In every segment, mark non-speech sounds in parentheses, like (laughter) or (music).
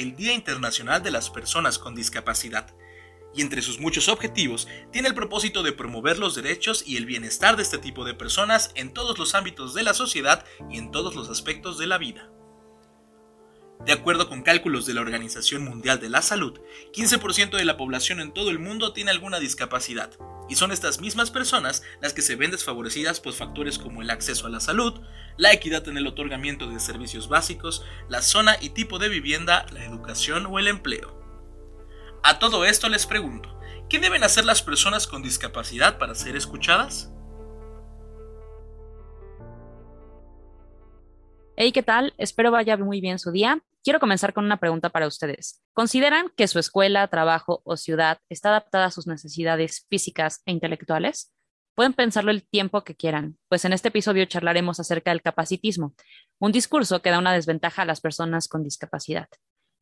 el Día Internacional de las Personas con Discapacidad, y entre sus muchos objetivos tiene el propósito de promover los derechos y el bienestar de este tipo de personas en todos los ámbitos de la sociedad y en todos los aspectos de la vida. De acuerdo con cálculos de la Organización Mundial de la Salud, 15% de la población en todo el mundo tiene alguna discapacidad, y son estas mismas personas las que se ven desfavorecidas por factores como el acceso a la salud, la equidad en el otorgamiento de servicios básicos, la zona y tipo de vivienda, la educación o el empleo. A todo esto les pregunto, ¿qué deben hacer las personas con discapacidad para ser escuchadas? Hey, ¿qué tal? Espero vaya muy bien su día. Quiero comenzar con una pregunta para ustedes. ¿Consideran que su escuela, trabajo o ciudad está adaptada a sus necesidades físicas e intelectuales? Pueden pensarlo el tiempo que quieran, pues en este episodio charlaremos acerca del capacitismo, un discurso que da una desventaja a las personas con discapacidad.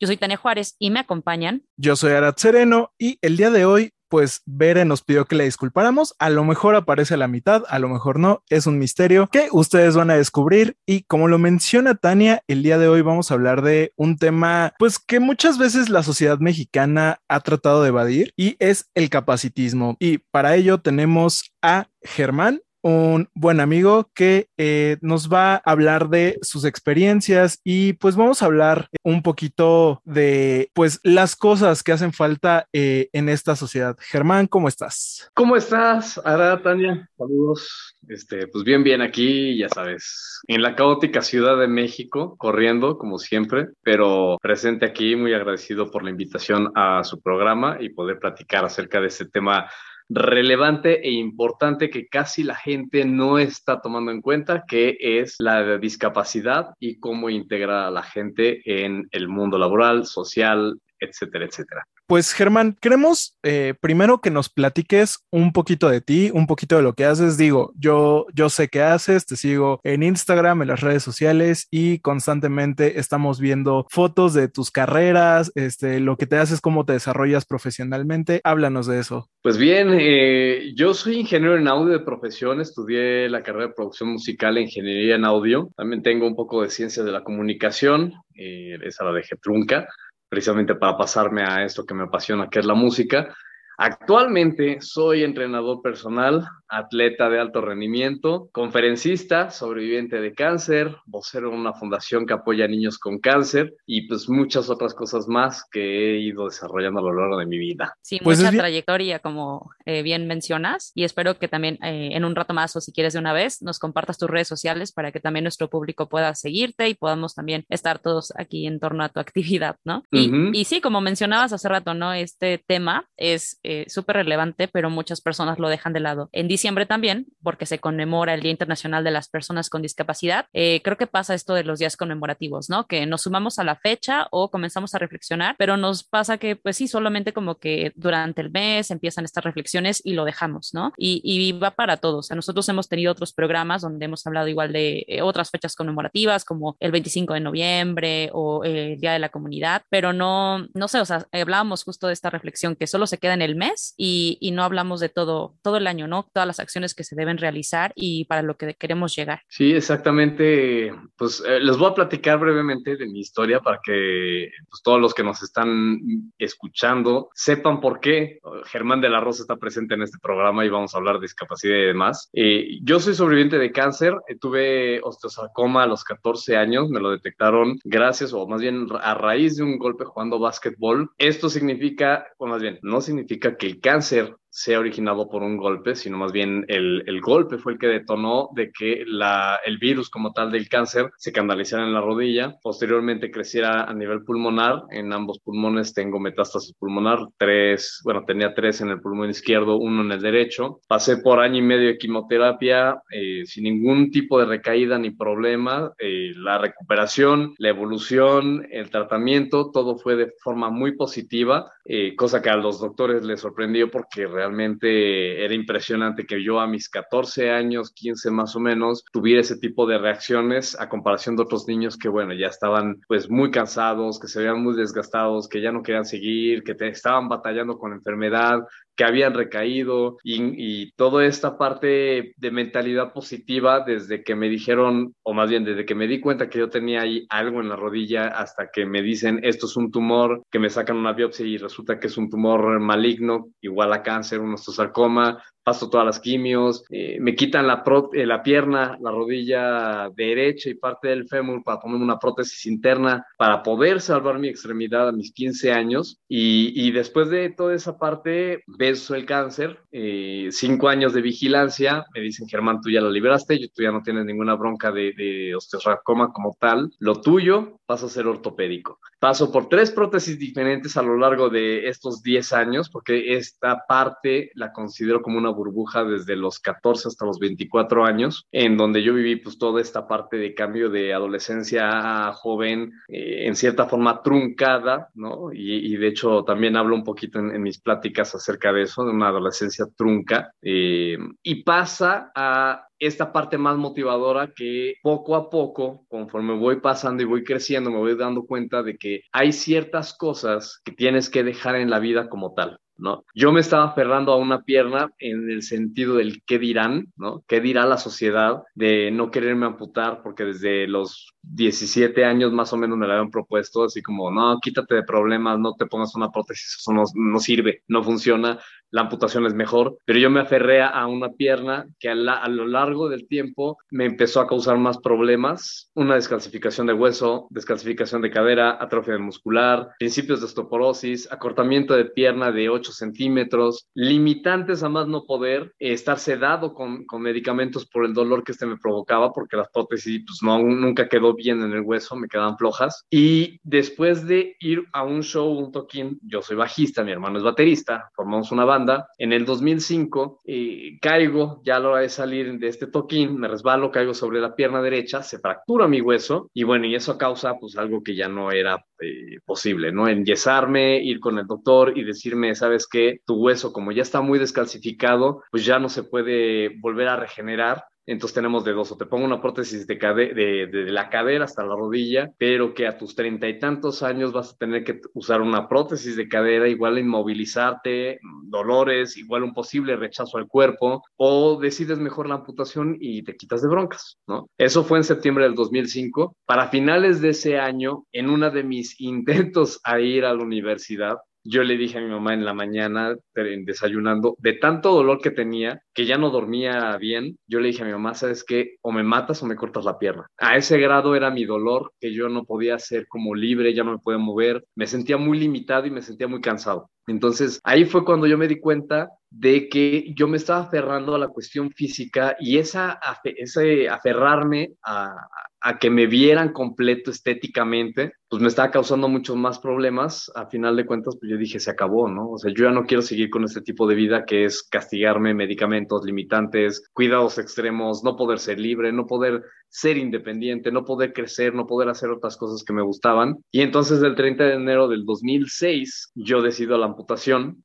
Yo soy Tania Juárez y me acompañan. Yo soy Arat Sereno y el día de hoy, pues Bere nos pidió que le disculpáramos. A lo mejor aparece a la mitad, a lo mejor no. Es un misterio que ustedes van a descubrir. Y como lo menciona Tania, el día de hoy vamos a hablar de un tema, pues que muchas veces la sociedad mexicana ha tratado de evadir y es el capacitismo. Y para ello tenemos a Germán un buen amigo que eh, nos va a hablar de sus experiencias y pues vamos a hablar un poquito de pues las cosas que hacen falta eh, en esta sociedad. Germán, ¿cómo estás? ¿Cómo estás, Ara, Tania? Saludos. Este, pues bien, bien aquí, ya sabes, en la caótica Ciudad de México, corriendo como siempre, pero presente aquí, muy agradecido por la invitación a su programa y poder platicar acerca de este tema relevante e importante que casi la gente no está tomando en cuenta, que es la discapacidad y cómo integrar a la gente en el mundo laboral, social, etcétera, etcétera. Pues Germán, queremos eh, primero que nos platiques un poquito de ti, un poquito de lo que haces. Digo, yo, yo sé qué haces, te sigo en Instagram, en las redes sociales y constantemente estamos viendo fotos de tus carreras, este, lo que te haces, cómo te desarrollas profesionalmente. Háblanos de eso. Pues bien, eh, yo soy ingeniero en audio de profesión, estudié la carrera de producción musical e ingeniería en audio. También tengo un poco de ciencias de la comunicación, eh, esa la dejé trunca precisamente para pasarme a esto que me apasiona, que es la música. Actualmente soy entrenador personal, atleta de alto rendimiento, conferencista, sobreviviente de cáncer, vocero en una fundación que apoya a niños con cáncer y pues muchas otras cosas más que he ido desarrollando a lo largo de mi vida. Sí, Pues mucha trayectoria, como eh, bien mencionas, y espero que también eh, en un rato más o si quieres de una vez nos compartas tus redes sociales para que también nuestro público pueda seguirte y podamos también estar todos aquí en torno a tu (laughs) actividad, ¿no? Y, Ujú. y sí, como mencionabas hace rato, ¿no? Este tema es eh, súper relevante, pero muchas personas lo dejan de lado. En diciembre también, porque se conmemora el Día Internacional de las Personas con Discapacidad, eh, creo que pasa esto de los días conmemorativos, ¿no? Que nos sumamos a la fecha o comenzamos a reflexionar, pero nos pasa que, pues sí, solamente como que durante el mes empiezan estas reflexiones y lo dejamos, ¿no? Y, y va para todos. Sea, nosotros hemos tenido otros programas donde hemos hablado igual de eh, otras fechas conmemorativas, como el 25 de noviembre o eh, el Día de la Comunidad, pero no, no sé, o sea, hablábamos justo de esta reflexión que solo se queda en el mes y, y no hablamos de todo, todo el año, ¿no? Todas las acciones que se deben realizar y para lo que queremos llegar. Sí, exactamente. Pues eh, les voy a platicar brevemente de mi historia para que pues, todos los que nos están escuchando sepan por qué Germán de la Rosa está presente en este programa y vamos a hablar de discapacidad y demás. Eh, yo soy sobreviviente de cáncer, eh, tuve osteosarcoma a los 14 años, me lo detectaron gracias o más bien a raíz de un golpe jugando básquetbol. Esto significa, o más bien, no significa que el cáncer sea originado por un golpe, sino más bien el, el golpe fue el que detonó de que la, el virus como tal del cáncer se canalizara en la rodilla, posteriormente creciera a nivel pulmonar, en ambos pulmones tengo metástasis pulmonar, tres, bueno, tenía tres en el pulmón izquierdo, uno en el derecho, pasé por año y medio de quimioterapia eh, sin ningún tipo de recaída ni problema, eh, la recuperación, la evolución, el tratamiento, todo fue de forma muy positiva, eh, cosa que a los doctores les sorprendió porque realmente era impresionante que yo a mis 14 años, 15 más o menos, tuviera ese tipo de reacciones a comparación de otros niños que, bueno, ya estaban pues muy cansados, que se veían muy desgastados, que ya no querían seguir, que te, estaban batallando con enfermedad, que habían recaído y, toda esta parte de mentalidad positiva desde que me dijeron, o más bien desde que me di cuenta que yo tenía ahí algo en la rodilla hasta que me dicen esto es un tumor, que me sacan una biopsia y resulta que es un tumor maligno, igual a cáncer, un osteosarcoma, paso todas las quimios, eh, me quitan la, eh, la pierna, la rodilla derecha y parte del fémur para ponerme una prótesis interna para poder salvar mi extremidad a mis 15 años. Y, y después de toda esa parte, beso el cáncer, eh, cinco años de vigilancia, me dicen, Germán, tú ya lo liberaste, tú ya no tienes ninguna bronca de, de osteosarcoma como tal, lo tuyo pasa a ser ortopédico. Paso por tres prótesis diferentes a lo largo de estos 10 años, porque esta parte la considero como una burbuja desde los 14 hasta los 24 años, en donde yo viví pues toda esta parte de cambio de adolescencia a joven, eh, en cierta forma truncada, ¿no? Y, de hecho también hablo un poquito en, mis pláticas acerca de eso, de una adolescencia trunca, eh, y pasa a esta parte más motivadora que poco a poco, conforme voy pasando y voy creciendo, me voy dando cuenta de que hay ciertas cosas que tienes que dejar en la vida como tal. ¿No? Yo me estaba aferrando a una pierna en el sentido del qué dirán, ¿no? ¿Qué dirá la sociedad de no quererme amputar? Porque desde los 17 años más o menos me la habían propuesto, así como, no, quítate de problemas, no te pongas una prótesis, eso no, no sirve, no funciona, la amputación es mejor, pero yo me aferré a una pierna que a, lo largo del tiempo me empezó a causar más problemas, una descalcificación de hueso, descalcificación de cadera, atrofia muscular, principios de osteoporosis, acortamiento de pierna de 8 centímetros, limitantes a más no poder, estar sedado con, con medicamentos por el dolor que este me provocaba, porque las prótesis pues no, nunca quedó bien en el hueso, me quedaban flojas. Y después de ir a un show, un toquín, yo soy bajista, mi hermano es baterista, formamos una banda. En el 2005 eh, caigo, ya a la hora de salir de este toquín, me resbalo, caigo sobre la pierna derecha, se fractura mi hueso y bueno, y eso causa pues algo que ya no era eh, posible, ¿no? Enyesarme, ir con el doctor y decirme, sabes que tu hueso como ya está muy descalcificado, pues ya no se puede volver a regenerar entonces tenemos de dos, o te pongo una prótesis de, la cadera hasta la rodilla, pero que a tus treinta y tantos años vas a tener que usar una prótesis de cadera, igual inmovilizarte, dolores, igual un posible rechazo al cuerpo, o decides mejor la amputación y te quitas de broncas, ¿no? Eso fue en septiembre del 2005. Para finales de ese año, en una de mis (laughs) intentos a ir a la universidad, yo le dije a mi mamá en la mañana, desayunando, de tanto dolor que tenía, que ya no dormía bien, yo le dije a mi mamá, ¿sabes qué? O me matas o me cortas la pierna. A ese grado era mi dolor, que yo no podía ser como libre, ya no me podía mover, me sentía muy limitado y me sentía muy cansado. Entonces, ahí fue cuando yo me di cuenta de que yo me estaba aferrando a la cuestión física y esa, ese aferrarme a, a que me vieran completo estéticamente, pues me estaba causando muchos más problemas. A final de cuentas, pues yo dije, se acabó, ¿no? O sea, yo ya no quiero seguir con este tipo de vida que es castigarme, medicamentos limitantes, cuidados extremos, no poder ser libre, no poder ser independiente, no poder crecer, no poder hacer otras cosas que me gustaban. Y entonces el 30 de enero del 2006 yo decido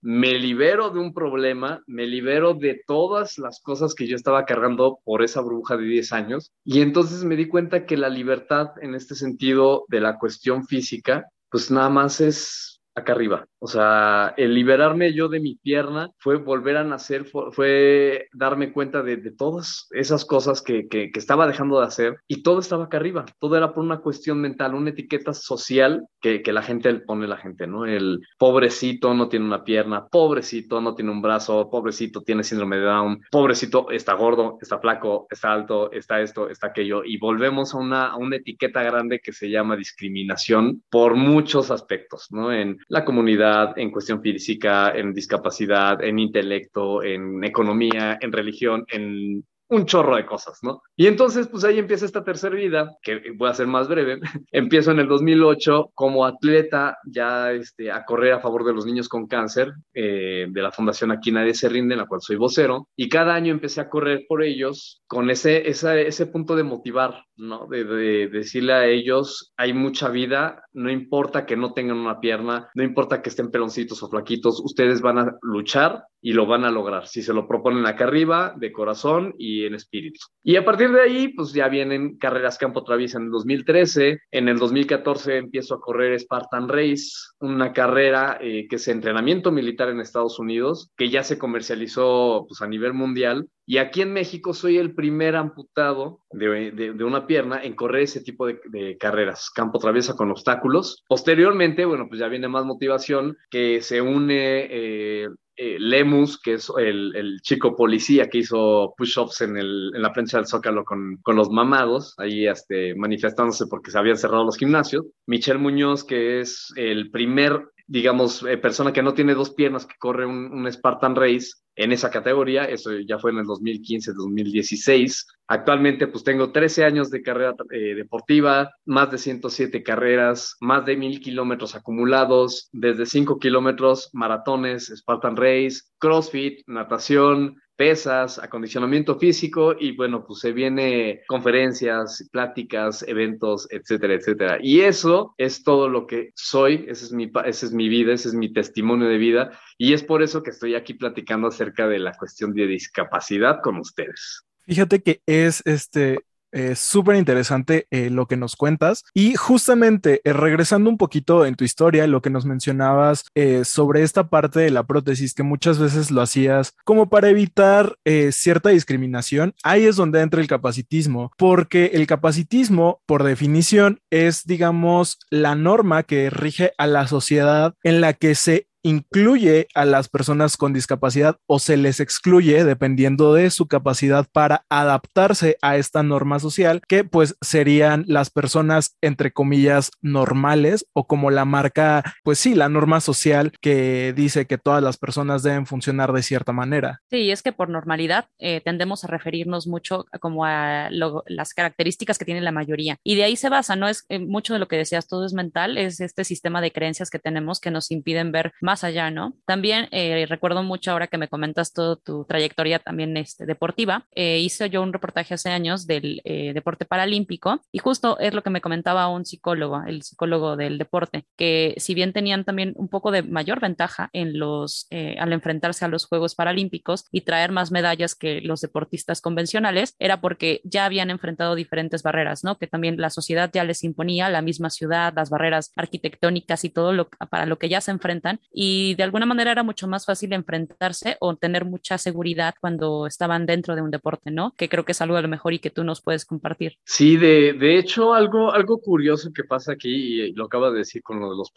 me libero de un problema, me libero de todas las cosas que yo estaba cargando por esa burbuja de 10 años y entonces me di cuenta que la libertad en este sentido de la cuestión física, pues nada más es acá arriba. O sea, el liberarme yo de mi pierna fue volver a nacer, fue, darme cuenta de, todas esas cosas que, que, estaba dejando de hacer y todo estaba acá arriba. Todo era por una cuestión mental, una etiqueta social que, que la gente pone la gente, ¿no? El pobrecito no tiene una pierna, pobrecito no tiene un brazo, pobrecito tiene síndrome de Down, pobrecito está gordo, está flaco, está alto, está esto, está aquello. Y volvemos a una, a una etiqueta grande que se llama discriminación por muchos aspectos, ¿no? En la comunidad en cuestión física, en discapacidad, en intelecto, en economía, en religión, en un chorro de cosas, ¿no? Y entonces, pues ahí empieza esta tercera vida, que voy a ser más breve. (laughs) Empiezo en el 2008 como atleta ya este, a correr a favor de los niños con cáncer eh, de la Fundación Aquí Nadie Se Rinde, en la cual soy vocero. Y cada año empecé a correr por ellos con ese, ese punto de motivar, ¿no? De, de, decirle a ellos, hay mucha vida, no importa que no tengan una pierna, no importa que estén peloncitos o flaquitos, ustedes van a luchar y lo van a lograr. Si se lo proponen acá arriba, de corazón y en espíritu. Y a partir de ahí, pues ya vienen carreras campo traviesa en el 2013. En el 2014 empiezo a correr Spartan Race, una carrera eh, que es entrenamiento militar en Estados Unidos, que ya se comercializó pues, a nivel mundial. Y aquí en México soy el primer amputado de, de, una pierna en correr ese tipo de, de, carreras, campo traviesa con obstáculos. Posteriormente, bueno, pues ya viene más motivación que se une eh, eh, Lemus, que es el, el, chico policía que hizo push-ups en, en, la plancha del Zócalo con, con los mamados, ahí este, manifestándose porque se habían cerrado los gimnasios. Michelle Muñoz, que es el primer digamos, eh, persona que no tiene dos piernas que corre un, Spartan Race en esa categoría, eso ya fue en el 2015-2016. Actualmente pues tengo 13 años de carrera eh, deportiva, más de 107 carreras, más de mil kilómetros acumulados, desde 5 kilómetros, maratones, Spartan Race, CrossFit, natación, pesas, acondicionamiento físico y bueno, pues se viene conferencias, pláticas, eventos, etcétera, etcétera. Y eso es todo lo que soy, esa es mi, esa es mi vida, ese es mi testimonio de vida y es por eso que estoy aquí platicando acerca de la cuestión de discapacidad con ustedes. Fíjate que es este es súper interesante eh, lo que nos cuentas. Y justamente eh, regresando un poquito en tu historia, lo que nos mencionabas eh, sobre esta parte de la prótesis, que muchas veces lo hacías como para evitar eh, cierta discriminación, ahí es donde entra el capacitismo, porque el capacitismo, por definición, es, digamos, la norma que rige a la sociedad en la que se incluye a las personas con discapacidad o se les excluye dependiendo de su capacidad para adaptarse a esta norma social, que pues serían las personas entre comillas normales o como la marca, pues sí, la norma social que dice que todas las personas deben funcionar de cierta manera. Sí, es que por normalidad eh, tendemos a referirnos mucho como a las características que tiene la mayoría y de ahí se basa, ¿no? Es eh, mucho de lo que decías, todo es mental, es este sistema de creencias que tenemos que nos impiden ver más más allá, ¿no? También eh, recuerdo mucho ahora que me comentas toda tu trayectoria también este, deportiva. Eh, hice yo un reportaje hace años del eh, deporte paralímpico y justo es lo que me comentaba un psicólogo, el psicólogo del deporte, que si bien tenían también un poco de mayor ventaja en los, eh, al enfrentarse a los Juegos Paralímpicos y traer más medallas que los deportistas convencionales, era porque ya habían enfrentado diferentes barreras, ¿no? Que también la sociedad ya les imponía, la misma ciudad, las barreras arquitectónicas y todo lo para lo que ya se enfrentan y de alguna manera era mucho más fácil enfrentarse o tener mucha seguridad cuando estaban dentro de un deporte, ¿no? Que creo que es algo a lo mejor y que tú nos puedes compartir. Sí, de, de hecho, algo, algo curioso que pasa aquí, y lo acaba de decir con los, los,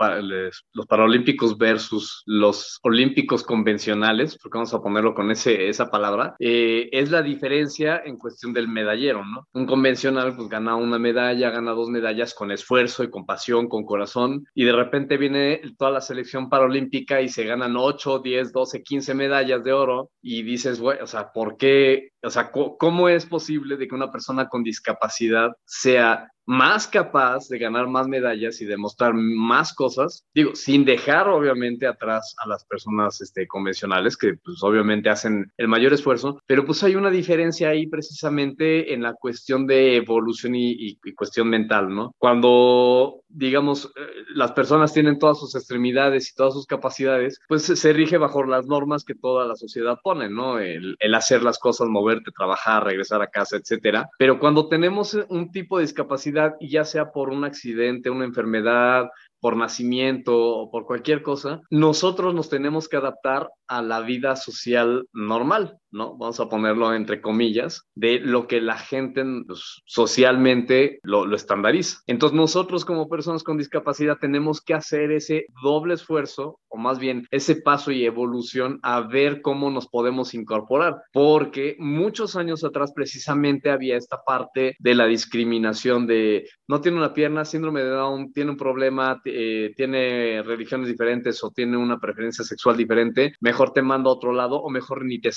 los Paralímpicos versus los Olímpicos convencionales, porque vamos a ponerlo con ese, esa palabra, eh, es la diferencia en cuestión del medallero, ¿no? Un convencional pues gana una medalla, gana dos medallas con esfuerzo y con pasión, con corazón, y de repente viene toda la selección paralímpica y se ganan 8, 10, 12, 15 medallas de oro y dices, güey, o sea, ¿por qué? O sea, ¿cómo es posible de que una persona con discapacidad sea más capaz de ganar más medallas y demostrar más cosas, digo, sin dejar obviamente atrás a las personas este, convencionales que pues obviamente hacen el mayor esfuerzo, pero pues hay una diferencia ahí precisamente en la cuestión de evolución y, y, y cuestión mental, ¿no? Cuando, digamos, eh, las personas tienen todas sus extremidades y todas sus capacidades, pues se rige bajo las normas que toda la sociedad pone, ¿no? El, el hacer las cosas, moverte, trabajar, regresar a casa, etcétera. Pero cuando tenemos un tipo de discapacidad, ya sea por un accidente, una enfermedad, por nacimiento o por cualquier cosa, nosotros nos tenemos que adaptar a la vida social normal. ¿No? Vamos a ponerlo entre comillas, de lo que la gente pues, socialmente lo, estandariza. Entonces nosotros como personas con discapacidad tenemos que hacer ese doble esfuerzo, o más bien ese paso y evolución a ver cómo nos podemos incorporar, porque muchos años atrás precisamente había esta parte de la discriminación de no tiene una pierna, síndrome de Down, tiene un problema, eh, tiene religiones diferentes o tiene una preferencia sexual diferente, mejor te mando a otro lado o mejor ni te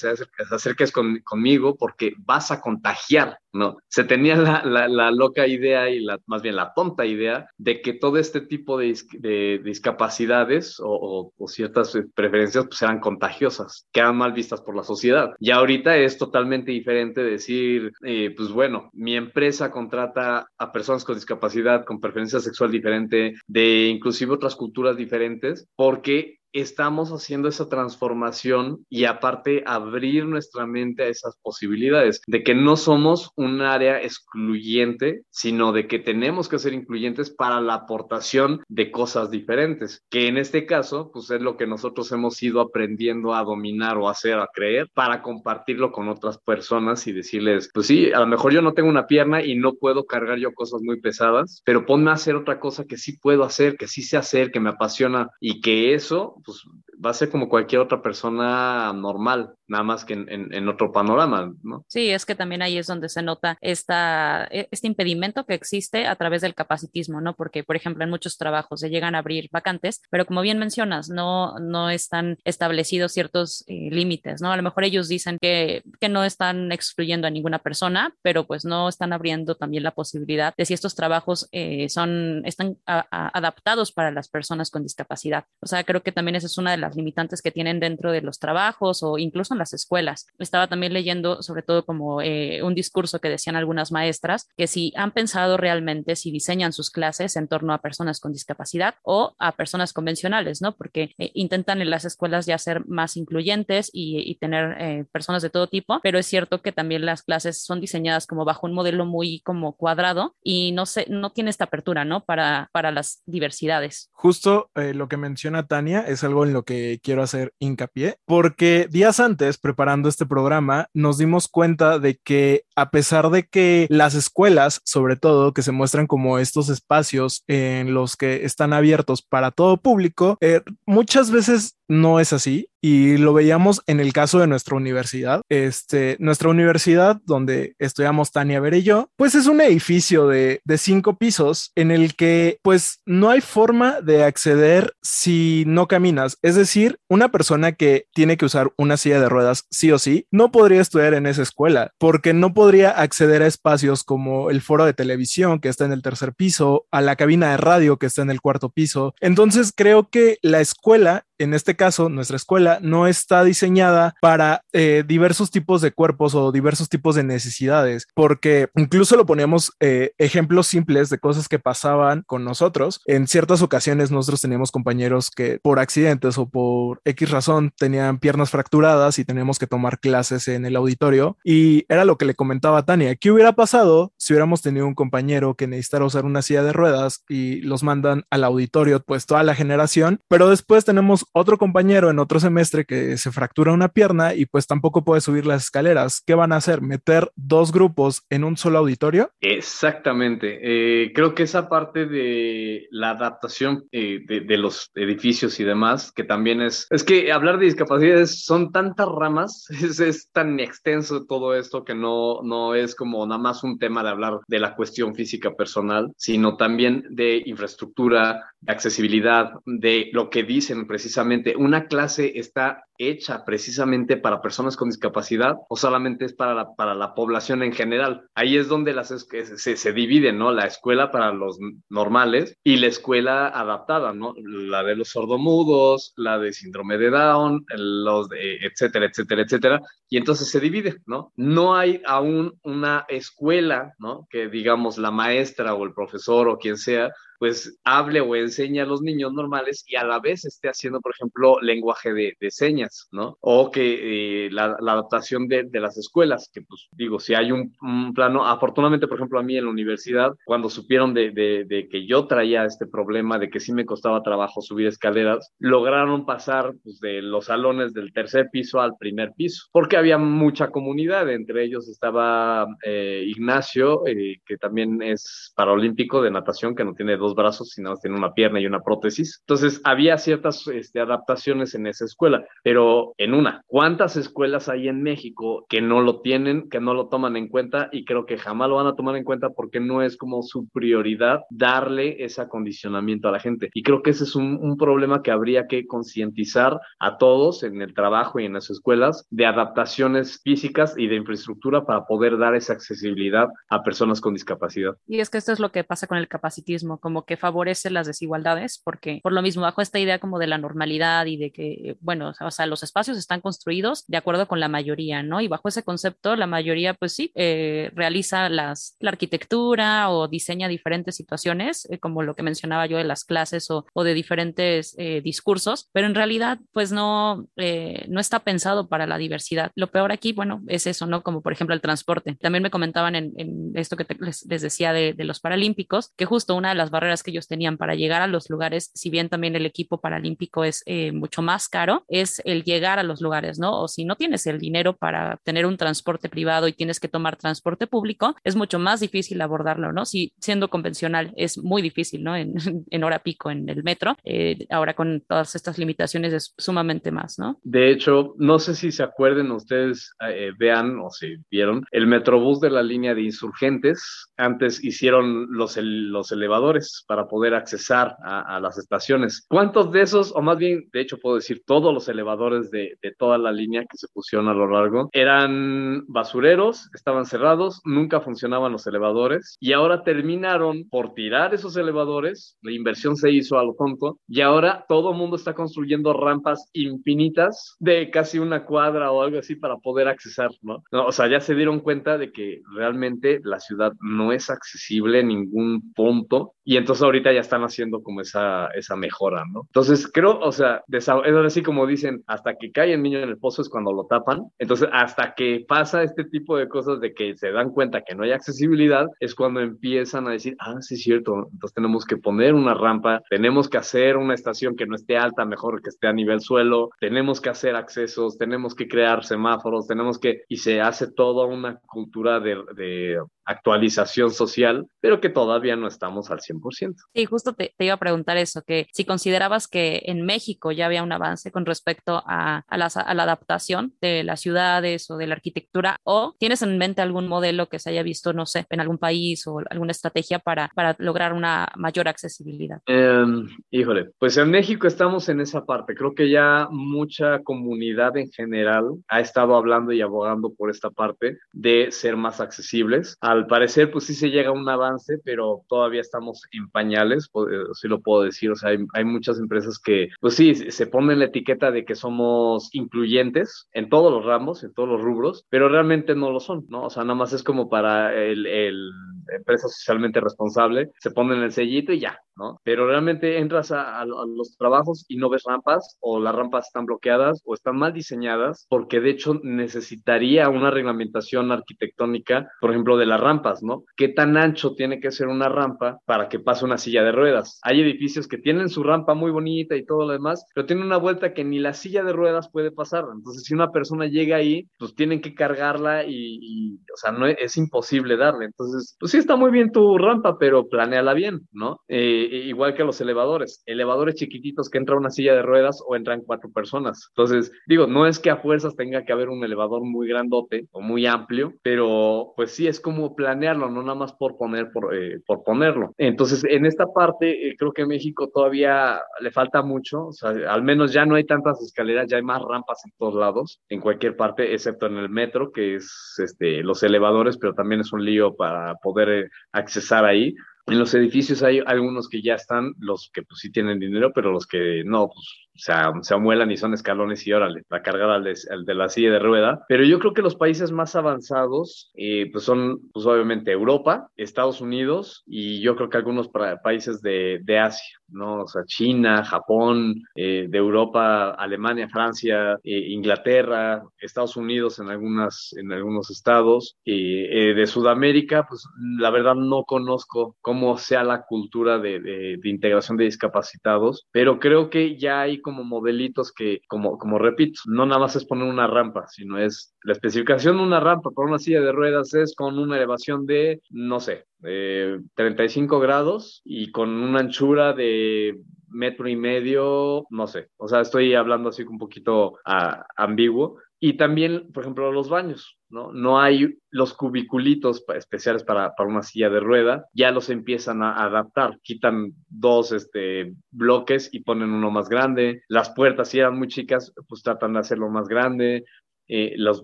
acerques, conmigo porque vas a contagiar, ¿no? Se tenía la, loca idea y la, más bien la tonta idea de que todo este tipo de, discapacidades o, ciertas preferencias pues eran contagiosas, quedan mal vistas por la sociedad. Y ahorita es totalmente diferente decir, eh, pues bueno, mi empresa contrata a personas con discapacidad, con preferencia sexual diferente, de inclusive otras culturas diferentes, porque estamos haciendo esa transformación y aparte abrir nuestra mente a esas posibilidades, de que no somos un área excluyente, sino de que tenemos que ser incluyentes para la aportación de cosas diferentes, que en este caso, pues es lo que nosotros hemos ido aprendiendo a dominar o hacer, a creer, para compartirlo con otras personas y decirles, pues sí, a lo mejor yo no tengo una pierna y no puedo cargar yo cosas muy pesadas, pero ponme a hacer otra cosa que sí puedo hacer, que sí sé hacer, que me apasiona y que eso pues va a ser como cualquier otra persona normal, nada más que en, otro panorama, ¿no? Sí, es que también ahí es donde se nota esta, e, este impedimento que existe a través del capacitismo, ¿no? Porque, por ejemplo, en muchos trabajos se llegan a abrir vacantes, pero como bien mencionas, no, no están establecidos ciertos eh, límites, ¿no? A lo mejor ellos dicen que, que no están excluyendo a ninguna persona, pero pues no están abriendo también la posibilidad de si estos trabajos eh, son, están adaptados para las personas con discapacidad. O sea, creo que también esa es una de las limitantes que tienen dentro de los trabajos o incluso en las escuelas. Estaba también leyendo sobre todo como eh, un discurso que decían algunas maestras que si han pensado realmente si diseñan sus clases en torno a personas con discapacidad o a personas convencionales, ¿no? Porque eh, intentan en las escuelas ya ser más incluyentes y, tener eh, personas de todo tipo, pero es cierto que también las clases son diseñadas como bajo un modelo muy como cuadrado y no se, no tiene esta apertura, ¿no? Para, para las diversidades. Justo lo que menciona Tania es algo en lo que quiero hacer hincapié, porque días antes, preparando este programa, nos dimos cuenta de que a pesar de que las escuelas, sobre todo, que se muestran como estos espacios en los que están abiertos para todo público, eh, muchas veces no es así y lo veíamos en el caso de nuestra universidad. Este, nuestra universidad, donde estudiamos Tania Ver y yo, pues es un edificio de, de cinco pisos en el que pues no hay forma de acceder si no caminas. Es decir, una persona que tiene que usar una silla de ruedas sí o sí, no podría estudiar en esa escuela porque no podría acceder a espacios como el foro de televisión que está en el tercer piso, a la cabina de radio que está en el cuarto piso. Entonces creo que la escuela en este caso, nuestra escuela no está diseñada para eh, diversos tipos de cuerpos o diversos tipos de necesidades, porque incluso lo ponemos eh, ejemplos simples de cosas que pasaban con nosotros. En ciertas ocasiones nosotros teníamos compañeros que por accidentes o por X razón tenían piernas fracturadas y teníamos que tomar clases en el auditorio y era lo que le comentaba Tania, ¿qué hubiera pasado si hubiéramos tenido un compañero que necesitara usar una silla de ruedas y los mandan al auditorio pues toda la generación, pero después tenemos otro compañero en otro semestre que se fractura una pierna y pues tampoco puede subir las escaleras. ¿Qué van a hacer? ¿Meter dos grupos en un solo auditorio? Exactamente. Eh, creo que esa parte de la adaptación eh, de, los edificios y demás, que también es, es que hablar de discapacidades son tantas ramas, (laughs) es, tan extenso todo esto que no, no es como nada más un tema de hablar de la cuestión física personal, sino también de infraestructura, de accesibilidad, de lo que dicen precisamente. Una clase está hecha precisamente para personas con discapacidad o solamente es para la, para la población en general. Ahí es donde las, se, se divide, ¿no? La escuela para los normales y la escuela adaptada, ¿no? La de los sordomudos, la de síndrome de Down, los de, etcétera, etcétera, etcétera. Y entonces se divide, ¿no? No hay aún una escuela, ¿no? Que digamos la maestra o el profesor o quien sea pues hable o enseñe a los niños normales y a la vez esté haciendo, por ejemplo, lenguaje de, señas ¿no? O que eh, la, adaptación de, de, las escuelas, que pues digo, si hay un, un, plano, afortunadamente, por ejemplo, a mí en la universidad, cuando supieron de, de, de, que yo traía este problema, de que sí me costaba trabajo subir escaleras, lograron pasar pues, de los salones del tercer piso al primer piso, porque había mucha comunidad, entre ellos estaba eh, Ignacio, eh, que también es paralímpico de natación, que no tiene dos brazos, sino tiene una pierna y una prótesis. Entonces, había ciertas este, adaptaciones en esa escuela, pero en una, ¿cuántas escuelas hay en México que no lo tienen, que no lo toman en cuenta y creo que jamás lo van a tomar en cuenta porque no es como su prioridad darle ese acondicionamiento a la gente? Y creo que ese es un, un problema que habría que concientizar a todos en el trabajo y en las escuelas de adaptaciones físicas y de infraestructura para poder dar esa accesibilidad a personas con discapacidad. Y es que esto es lo que pasa con el capacitismo, como que favorece las desigualdades, porque por lo mismo, bajo esta idea como de la normalidad y de que, bueno, o sea, los espacios están construidos de acuerdo con la mayoría, ¿no? Y bajo ese concepto, la mayoría, pues sí, eh, realiza las, la arquitectura o diseña diferentes situaciones, eh, como lo que mencionaba yo de las clases o, o de diferentes eh, discursos, pero en realidad, pues no, eh, no está pensado para la diversidad. Lo peor aquí, bueno, es eso, ¿no? Como por ejemplo el transporte. También me comentaban en, en esto que te, les, les, decía de, de, los paralímpicos, que justo una de las barreras que ellos tenían para llegar a los lugares, si bien también el equipo paralímpico es eh, mucho más caro, es el llegar a los lugares, ¿no? O si no tienes el dinero para tener un transporte privado y tienes que tomar transporte público, es mucho más difícil abordarlo, ¿no? Si siendo convencional es muy difícil, ¿no? En, (laughs) en hora pico en el metro, eh, ahora con todas estas limitaciones es sumamente más, ¿no? De hecho, no sé si se acuerden ustedes, eh, vean o si vieron, el Metrobús de la línea de insurgentes, antes hicieron los, los elevadores para poder accesar a, a, las estaciones. ¿Cuántos de esos, o más bien, de hecho puedo decir, todos los elevadores de, de toda la línea que se pusieron a lo largo, eran basureros, estaban cerrados, nunca funcionaban los elevadores y ahora terminaron por tirar esos elevadores, la inversión se hizo a lo tonto y ahora todo el mundo está construyendo rampas infinitas de casi una cuadra o algo así para poder accesar, ¿no? ¿no? O sea, ya se dieron cuenta de que realmente la ciudad no es accesible en ningún punto y entonces ahorita ya están haciendo como esa, esa mejora, ¿no? Entonces creo, o sea, es así como dicen, hasta que cae el niño en el pozo es cuando lo tapan, entonces hasta que pasa este tipo de cosas de que se dan cuenta que no hay accesibilidad, es cuando empiezan a decir, ah, sí es cierto, entonces tenemos que poner una rampa, tenemos que hacer una estación que no esté alta, mejor que esté a nivel suelo, tenemos que hacer accesos, tenemos que crear semáforos, tenemos que, y se hace toda una cultura de, de actualización social, pero que todavía no estamos al 100%. Sí, justo te, te, iba a preguntar eso, que si considerabas que en México ya había un avance con respecto a, a, las, a, la adaptación de las ciudades o de la arquitectura, o tienes en mente algún modelo que se haya visto, no sé, en algún país o alguna estrategia para, para lograr una mayor accesibilidad. Eh, híjole, pues en México estamos en esa parte. Creo que ya mucha comunidad en general ha estado hablando y abogando por esta parte de ser más accesibles. Al parecer, pues sí se llega a un avance, pero todavía estamos en pañales, si lo puedo decir. O sea, hay, hay, muchas empresas que, pues sí, se ponen la etiqueta de que somos incluyentes en todos los ramos, en todos los rubros, pero realmente no lo son, ¿no? O sea, nada más es como para el, el empresa socialmente responsable, se ponen el sellito y ya, ¿no? Pero realmente entras a, los trabajos y no ves rampas o las rampas están bloqueadas o están mal diseñadas porque de hecho necesitaría una reglamentación arquitectónica, por ejemplo, de las rampas, ¿no? ¿Qué tan ancho tiene que ser una rampa para que pase una silla de ruedas? Hay edificios que tienen su rampa muy bonita y todo lo demás, pero tienen una vuelta que ni la silla de ruedas puede pasar. Entonces, si una persona llega ahí, pues tienen que cargarla y, o sea, no es, es, imposible darle. Entonces, pues sí está muy bien tu rampa, pero planeala bien, ¿no? Eh, igual que los elevadores. Elevadores chiquititos que entra una silla de ruedas o entran cuatro personas. Entonces, digo, no es que a fuerzas tenga que haber un elevador muy grandote o muy amplio, pero pues sí es como planearlo, no nada más por poner, por, eh, por ponerlo. Entonces, en esta parte, eh, creo que México todavía le falta mucho, o sea, al menos ya no hay tantas escaleras, ya hay más rampas en todos lados, en cualquier parte, excepto en el metro, que es este, los elevadores, pero también es un lío para poder eh, accesar ahí. En los edificios hay algunos que ya están, los que pues sí tienen dinero, pero los que no, pues se, se amuelan y son escalones y órale, para cargar al de, de, la silla de rueda. Pero yo creo que los países más avanzados eh, pues son pues obviamente Europa, Estados Unidos y yo creo que algunos países de, de Asia. ¿no? O sea, China, Japón, eh, de Europa, Alemania, Francia, eh, Inglaterra, Estados Unidos en, algunas, en algunos estados, eh, de Sudamérica, pues la verdad no conozco cómo sea la cultura de, de, integración de discapacitados, pero creo que ya hay como modelitos que, como, como repito, no nada más es poner una rampa, sino es la especificación de una rampa para una silla de ruedas es con una elevación de, no sé, de 35 grados y con una anchura de metro y medio, no sé, o sea, estoy hablando así un poquito ah, ambiguo. Y también, por ejemplo, los baños, ¿no? No hay los cubiculitos especiales para, para, una silla de rueda, ya los empiezan a adaptar, quitan dos este, bloques y ponen uno más grande. Las puertas, si eran muy chicas, pues tratan de hacerlo más grande. Eh, los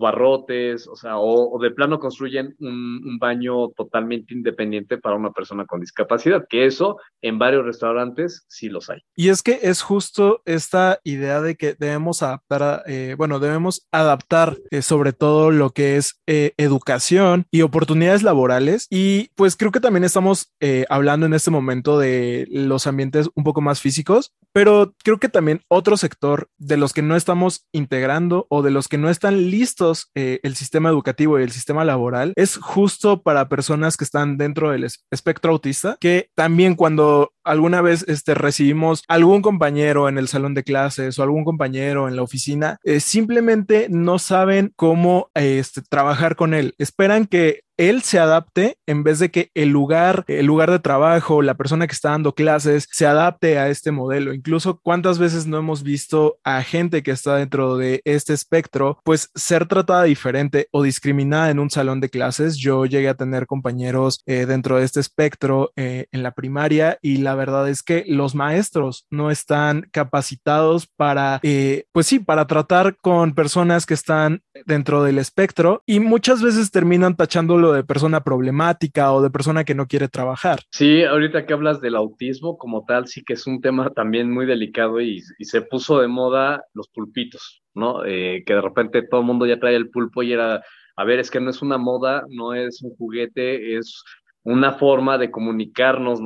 barrotes, o sea, o, de plano construyen un, baño totalmente independiente para una persona con discapacidad, que eso en varios restaurantes sí los hay. Y es que es justo esta idea de que debemos adaptar, eh, bueno, debemos adaptar eh, sobre todo lo que es educación y oportunidades laborales. Y pues creo que también estamos hablando en este momento de los ambientes un poco más físicos, pero creo que también otro sector de los que no estamos integrando o de los que no están listos eh, el sistema educativo y el sistema laboral es justo para personas que están dentro del espectro autista, que también cuando alguna vez este, recibimos algún compañero en el salón de clases o algún compañero en la oficina, eh, simplemente no saben cómo este, trabajar con él. Esperan que él se adapte en vez de que el lugar, el lugar de trabajo, la persona que está dando clases, se adapte a este modelo. Incluso cuántas veces no hemos visto a gente que está dentro de este espectro, pues ser tratada diferente o discriminada en un salón de clases. Yo llegué a tener compañeros eh, dentro de este espectro eh, en la primaria y la verdad es que los maestros no están capacitados para, eh, pues sí, para tratar con personas que están dentro del espectro y muchas veces terminan tachándolo de persona problemática o de persona que no quiere trabajar. Sí, ahorita que hablas del autismo como tal, sí que es un tema también muy delicado y, se puso de moda los pulpitos, ¿no? Eh, que de repente todo el mundo ya trae el pulpo y era, a ver, es que no es una moda, no es un juguete, es una forma de comunicarnos,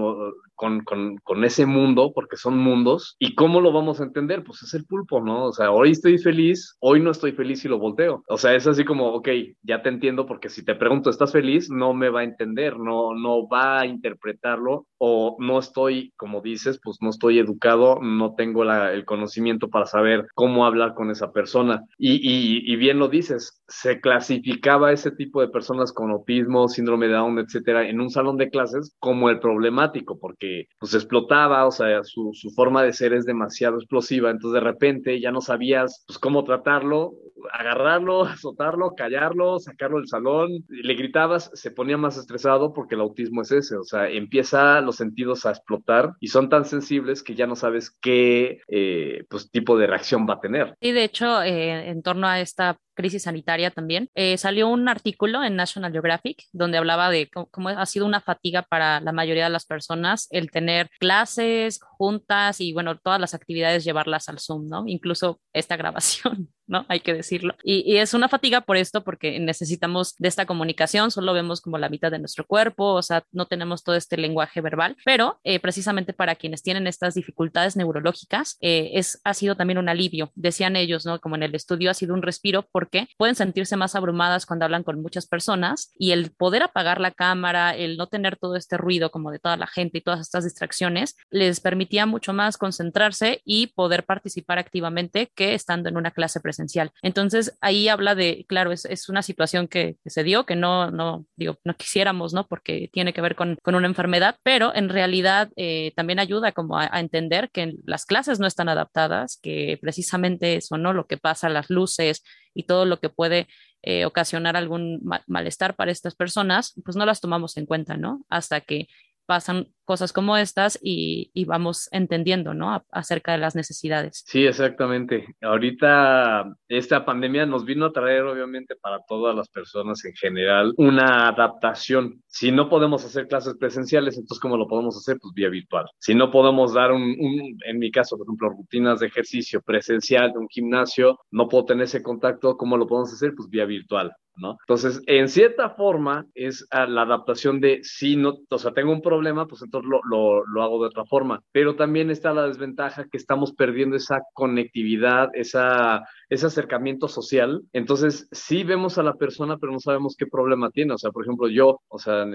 con, con, con, ese mundo, porque son mundos, y cómo lo vamos a entender, pues es el pulpo, ¿no? O sea, hoy estoy feliz, hoy no estoy feliz y lo volteo. O sea, es así como, ok, ya te entiendo, porque si te pregunto, ¿estás feliz? No me va a entender, no, no va a interpretarlo, o no estoy, como dices, pues no estoy educado, no tengo la, el conocimiento para saber cómo hablar con esa persona. Y, y, y bien lo dices, se clasificaba ese tipo de personas con autismo, síndrome de Down, etcétera, en un salón de clases como el problemático, porque pues explotaba, o sea, su, su, forma de ser es demasiado explosiva, entonces de repente ya no sabías pues cómo tratarlo, agarrarlo, (laughs) azotarlo, callarlo, sacarlo del salón, le gritabas, se ponía más estresado porque el autismo es ese, o sea, empieza sentidos a explotar y son tan sensibles que ya no sabes qué eh, pues, tipo de reacción va a tener. Y de hecho, eh, en torno a esta crisis sanitaria también, eh, salió un artículo en National Geographic donde hablaba de cómo, ha sido una fatiga para la mayoría de las personas el tener clases, juntas y bueno, todas las actividades llevarlas al Zoom, ¿no? Incluso esta (laughs) grabación. ¿No? Hay que decirlo. Y, es una fatiga por esto, porque necesitamos de esta comunicación, solo vemos como la mitad de nuestro cuerpo, o sea, no tenemos todo este lenguaje verbal, pero eh, precisamente para quienes tienen estas dificultades neurológicas, eh, es, ha sido también un alivio, decían ellos, ¿no? Como en el estudio ha sido un respiro porque pueden sentirse más abrumadas cuando hablan con muchas personas y el poder apagar la cámara, el no tener todo este ruido como de toda la gente y todas estas distracciones, les permitía mucho más concentrarse y poder participar activamente que estando en una clase presencial entonces ahí habla de, claro, es, una situación que, se dio, que no, no, digo, no quisiéramos, ¿no? Porque tiene que ver con, con una enfermedad, pero en realidad eh, también ayuda como a, entender que las clases no están adaptadas, que precisamente eso, ¿no? Lo que pasa, las luces y todo lo que puede eh, ocasionar algún malestar para estas personas, pues no las tomamos en cuenta, ¿no? Hasta que pasan cosas como estas y, vamos entendiendo, ¿no? acerca de las necesidades. Sí, exactamente. Ahorita esta pandemia nos vino a traer, obviamente, para todas las personas en general, una adaptación. Si no podemos hacer clases presenciales, entonces, ¿cómo lo podemos hacer? Pues vía virtual. Si no podemos dar un, un en mi caso, por ejemplo, rutinas de ejercicio presencial de un gimnasio, no puedo tener ese contacto, ¿cómo lo podemos hacer? Pues vía virtual. ¿no? Entonces, en cierta forma, es la adaptación de si no, o sea, tengo un problema, pues entonces lo, lo, lo, hago de otra forma. Pero también está la desventaja que estamos perdiendo esa conectividad, esa, ese acercamiento social. Entonces, sí vemos a la persona, pero no sabemos qué problema tiene. O sea, por ejemplo, yo, o sea,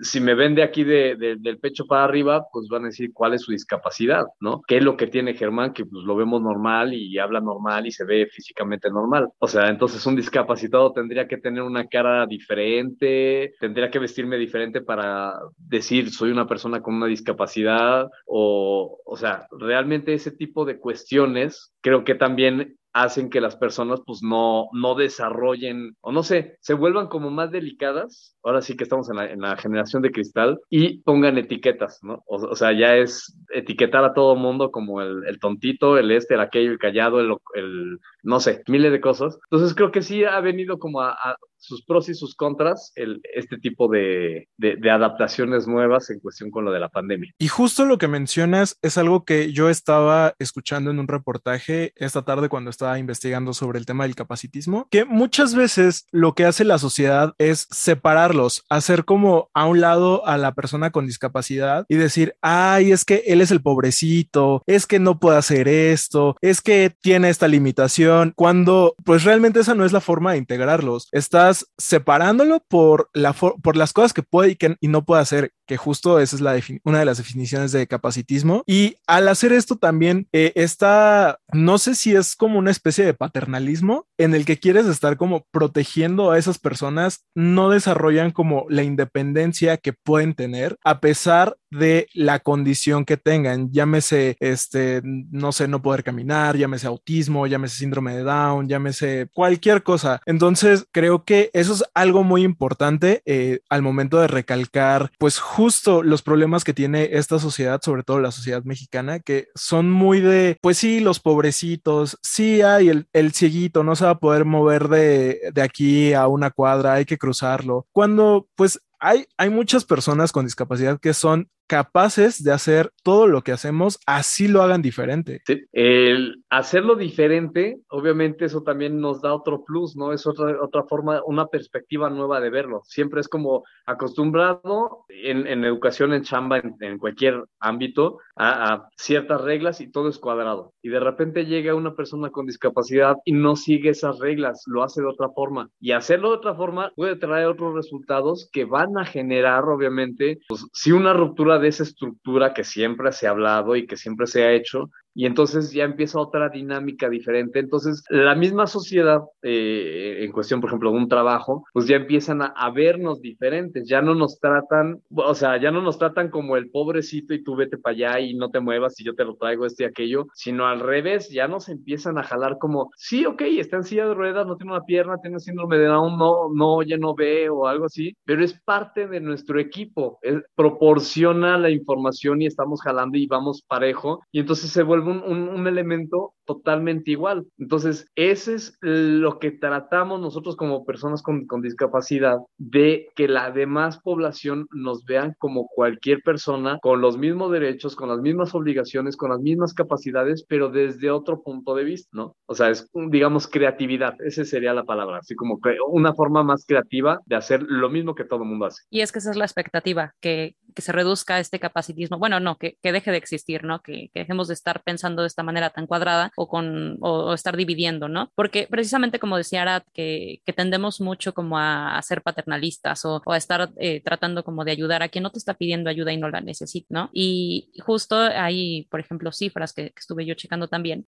si me ven de aquí de, del pecho para arriba, pues van a decir cuál es su discapacidad, ¿no? ¿Qué es lo que tiene Germán? Que pues lo vemos normal y habla normal y se ve físicamente normal. O sea, entonces un discapacitado tendría que tener una cara diferente, tendría que vestirme diferente para decir soy una persona con una discapacidad o, o sea, realmente ese tipo de cuestiones creo que también hacen que las personas pues no, no desarrollen, o no sé, se vuelvan como más delicadas, ahora sí que estamos en la, en la generación de cristal, y pongan etiquetas, ¿no? O, sea, ya es etiquetar a todo mundo como el, el tontito, el este, el aquello, el callado, el, el, no sé, miles de cosas. Entonces creo que sí ha venido como a, sus pros y sus contras el, este tipo de, de, adaptaciones nuevas en cuestión con lo de la pandemia. Y justo lo que mencionas es algo que yo estaba escuchando en un reportaje esta tarde cuando estaba investigando sobre el tema del capacitismo, que muchas veces lo que hace la sociedad es separarlos, hacer como a un lado a la persona con discapacidad y decir, ay, es que él es el pobrecito, es que no puede hacer esto, es que tiene esta limitación, cuando pues realmente esa no es la forma de integrarlos. Está separándolo por, la por las cosas que puede y, que, y no puede hacer, que justo esa es la una de las definiciones de capacitismo. Y al hacer esto también eh, está, no sé si es como una especie de paternalismo en el que quieres estar como protegiendo a esas personas, no desarrollan como la independencia que pueden tener a pesar de la condición que tengan, llámese, este, no sé, no poder caminar, llámese autismo, llámese síndrome de Down, llámese cualquier cosa. Entonces, creo que eso es algo muy importante eh, al momento de recalcar, pues justo los problemas que tiene esta sociedad, sobre todo la sociedad mexicana, que son muy de, pues sí, los pobrecitos, sí hay el, el cieguito, no se va a poder mover de, de aquí a una cuadra, hay que cruzarlo. Cuando, pues hay, hay, muchas personas con discapacidad que son capaces de hacer todo lo que hacemos, así lo hagan diferente. El hacerlo diferente, obviamente eso también nos da otro plus, ¿no? Es otra, otra forma, una perspectiva nueva de verlo. Siempre es como acostumbrado en, en educación, en chamba, en, en cualquier ámbito, a, ciertas reglas y todo es cuadrado. Y de repente llega una persona con discapacidad y no sigue esas reglas, lo hace de otra forma. Y hacerlo de otra forma puede traer otros resultados que van a generar, obviamente, pues, si una ruptura de esa estructura que siempre se ha hablado y que siempre se ha hecho, y entonces ya empieza otra dinámica diferente. Entonces, la misma sociedad, eh, en cuestión, por ejemplo, de un trabajo, pues ya empiezan a, a, vernos diferentes, ya no nos tratan, o sea, ya no nos tratan como el pobrecito y tú vete para allá y no te muevas y yo te lo traigo este y aquello, sino al revés, ya nos empiezan a jalar como, sí, ok, está en silla de ruedas, no tiene una pierna, tiene síndrome de Down, no, no oye, no ve o algo así, pero es parte de nuestro equipo, es, proporciona la información y estamos jalando y vamos parejo y entonces se vuelve un, un, elemento totalmente igual. Entonces, ese es lo que tratamos nosotros como personas con, discapacidad, de que la demás población nos vean como cualquier persona con los mismos derechos, con las mismas obligaciones, con las mismas capacidades, pero desde otro punto de vista, ¿no? O sea, es, digamos, creatividad, esa sería la palabra, así como una forma más creativa de hacer lo mismo que todo el mundo hace. Y es que esa es la expectativa, que, se reduzca este capacitismo, bueno, no, que, deje de existir, ¿no? Que dejemos de estar pensando de esta manera tan cuadrada o, con, o, o estar dividiendo, ¿no? Porque precisamente como decía Arad, que, que tendemos mucho como a, a ser paternalistas o, o a estar eh, tratando como de ayudar a quien no te está pidiendo ayuda y no la necesita, ¿no? Y justo hay, por ejemplo, cifras que, que estuve yo checando también,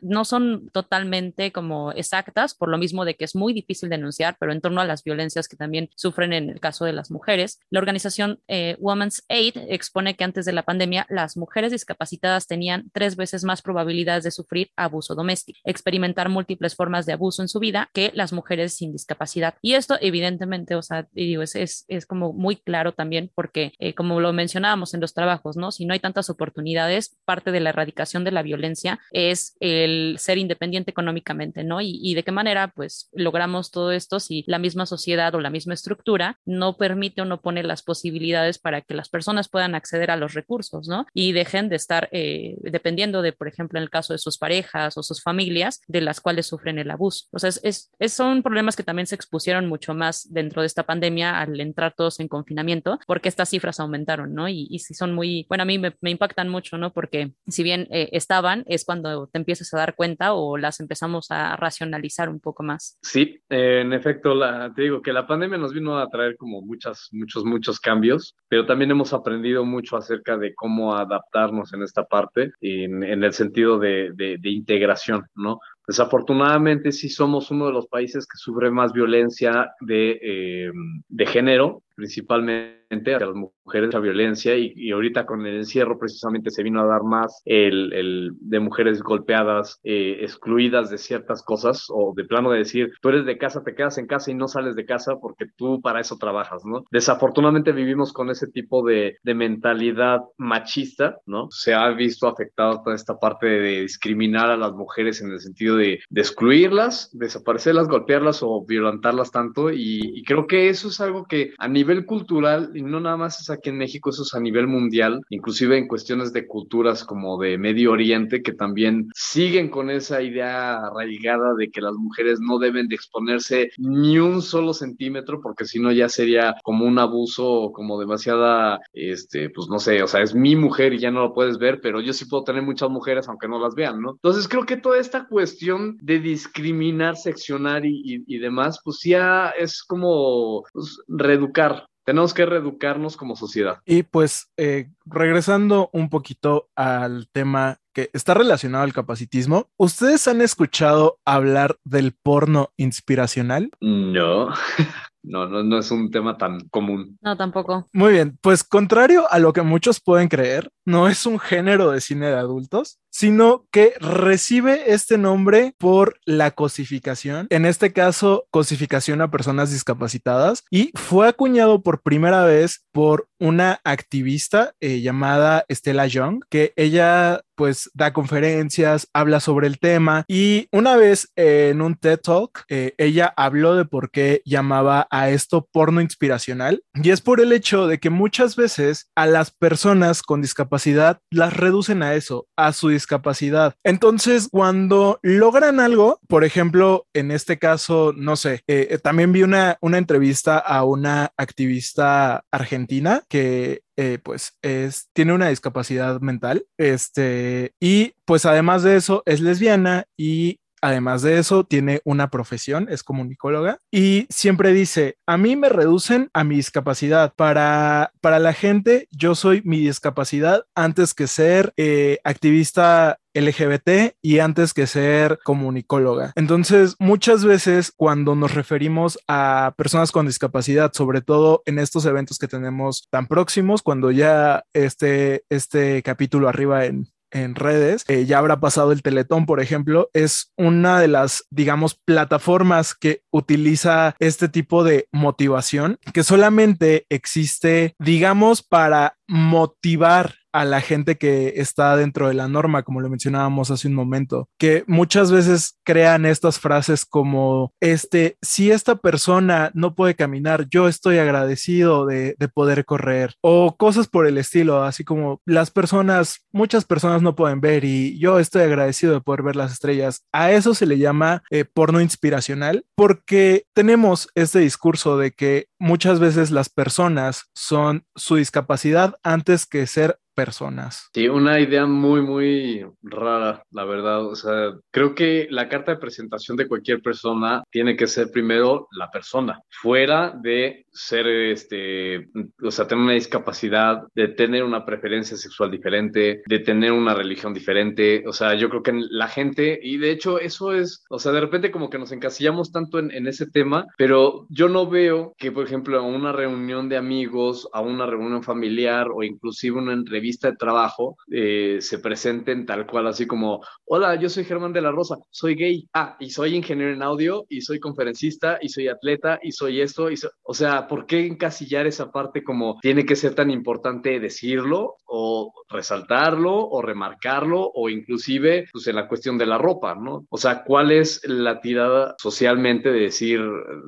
no son totalmente como exactas, por lo mismo de que es muy difícil denunciar, pero en torno a las violencias que también sufren en el caso de las mujeres, la organización eh, Women's Aid expone que antes de la pandemia las mujeres discapacitadas tenían tres veces más probabilidades de sufrir abuso doméstico, experimentar múltiples formas de abuso en su vida que las mujeres sin discapacidad. Y esto evidentemente, o sea, digo, es, es, es como muy claro también porque, eh, como lo mencionábamos en los trabajos, ¿no? Si no hay tantas oportunidades, parte de la erradicación de la violencia es el ser independiente económicamente, ¿no? Y, y de qué manera, pues, logramos todo esto si la misma sociedad o la misma estructura no permite o no pone las posibilidades para que las personas puedan acceder a los recursos, ¿no? Y dejen de estar eh, dependiendo de, por ejemplo, en el caso de sus parejas o sus familias, de las cuales sufren el abuso. O sea, es, es, son problemas que también se expusieron mucho más dentro de esta pandemia al entrar todos en confinamiento, porque estas cifras aumentaron, ¿no? Y, y si son muy, bueno, a mí me, me impactan mucho, ¿no? Porque si bien eh, estaban, es cuando te empiezas a dar cuenta o las empezamos a racionalizar un poco más. Sí, eh, en efecto, la, te digo que la pandemia nos vino a traer como muchas, muchos, muchos cambios, pero también hemos aprendido mucho acerca de cómo adaptarnos en esta parte, en, en el sentido de, de, de integración, ¿no? Desafortunadamente sí somos uno de los países que sufre más violencia de, eh, de género, principalmente hacia las mujeres, la violencia, y, y, ahorita con el encierro precisamente se vino a dar más el, el de mujeres golpeadas, eh, excluidas de ciertas cosas, o de plano de decir, tú eres de casa, te quedas en casa y no sales de casa porque tú para eso trabajas, ¿no? Desafortunadamente vivimos con ese tipo de, de mentalidad machista, ¿no? Se ha visto afectado toda esta parte de discriminar a las mujeres en el sentido de, de excluirlas, desaparecerlas, golpearlas o violentarlas tanto, y, y creo que eso es algo que a nivel cultural, y no nada más es aquí en México, eso es a nivel mundial, inclusive en cuestiones de culturas como de Medio Oriente, que también siguen con esa idea arraigada de que las mujeres no deben de exponerse ni un solo centímetro, porque si no ya sería como un abuso, como demasiada, este, pues no sé, o sea, es mi mujer y ya no lo puedes ver, pero yo sí puedo tener muchas mujeres aunque no las vean, ¿no? Entonces creo que toda esta cuestión de discriminar, seccionar y demás, pues ya es como pues, reeducar, tenemos que reeducarnos como sociedad. Y pues eh, regresando un poquito al tema que está relacionado al capacitismo, ¿ustedes han escuchado hablar del porno inspiracional? No. (laughs) No, no, no es un tema tan común. No, tampoco. Muy bien, pues contrario a lo que muchos pueden creer, no es un género de cine de adultos, sino que recibe este nombre por la cosificación, en este caso cosificación a personas discapacitadas, y fue acuñado por primera vez por una activista eh, llamada Stella Young, que ella pues da conferencias, habla sobre el tema y una vez en un TED Talk eh, ella habló de por qué llamaba a esto porno inspiracional y es por el hecho de que muchas veces a las personas con discapacidad las reducen a eso, a su discapacidad. Entonces cuando logran algo, por ejemplo, en este caso, no sé, eh, también vi una, una entrevista a una activista argentina que eh, pues es, tiene una discapacidad mental, este, y pues además de eso es lesbiana y Además de eso, tiene una profesión, es comunicóloga y siempre dice, a mí me reducen a mi discapacidad. Para, para la gente, yo soy mi discapacidad antes que ser eh, activista LGBT y antes que ser comunicóloga. Entonces, muchas veces cuando nos referimos a personas con discapacidad, sobre todo en estos eventos que tenemos tan próximos, cuando ya este, este capítulo arriba en, en redes, eh, ya habrá pasado el Teletón, por ejemplo, es una de las, digamos, plataformas que utiliza este tipo de motivación que solamente existe, digamos, para motivar a la gente que está dentro de la norma, como lo mencionábamos hace un momento, que muchas veces crean estas frases como, este, si esta persona no puede caminar, yo estoy agradecido de, de poder correr, o cosas por el estilo, así como las personas, muchas personas no pueden ver y yo estoy agradecido de poder ver las estrellas. A eso se le llama eh, porno inspiracional, porque tenemos este discurso de que muchas veces las personas son su discapacidad antes que ser personas. Sí, una idea muy, muy rara, la verdad. O sea, creo que la carta de presentación de cualquier persona tiene que ser primero la persona, fuera de ser, este, o sea, tener una discapacidad, de tener una preferencia sexual diferente, de tener una religión diferente. O sea, yo creo que la gente, y de hecho eso es, o sea, de repente como que nos encasillamos tanto en, en ese tema, pero yo no veo que, por ejemplo, ejemplo, a una reunión de amigos, a una reunión familiar o inclusive una entrevista de trabajo, eh, se presenten tal cual, así como, hola, yo soy Germán de la Rosa, soy gay, ah, y soy ingeniero en audio, y soy conferencista, y soy atleta, y soy esto, y o sea, ¿por qué encasillar esa parte como tiene que ser tan importante decirlo o resaltarlo o remarcarlo o inclusive pues en la cuestión de la ropa, ¿no? O sea, ¿cuál es la tirada socialmente de decir,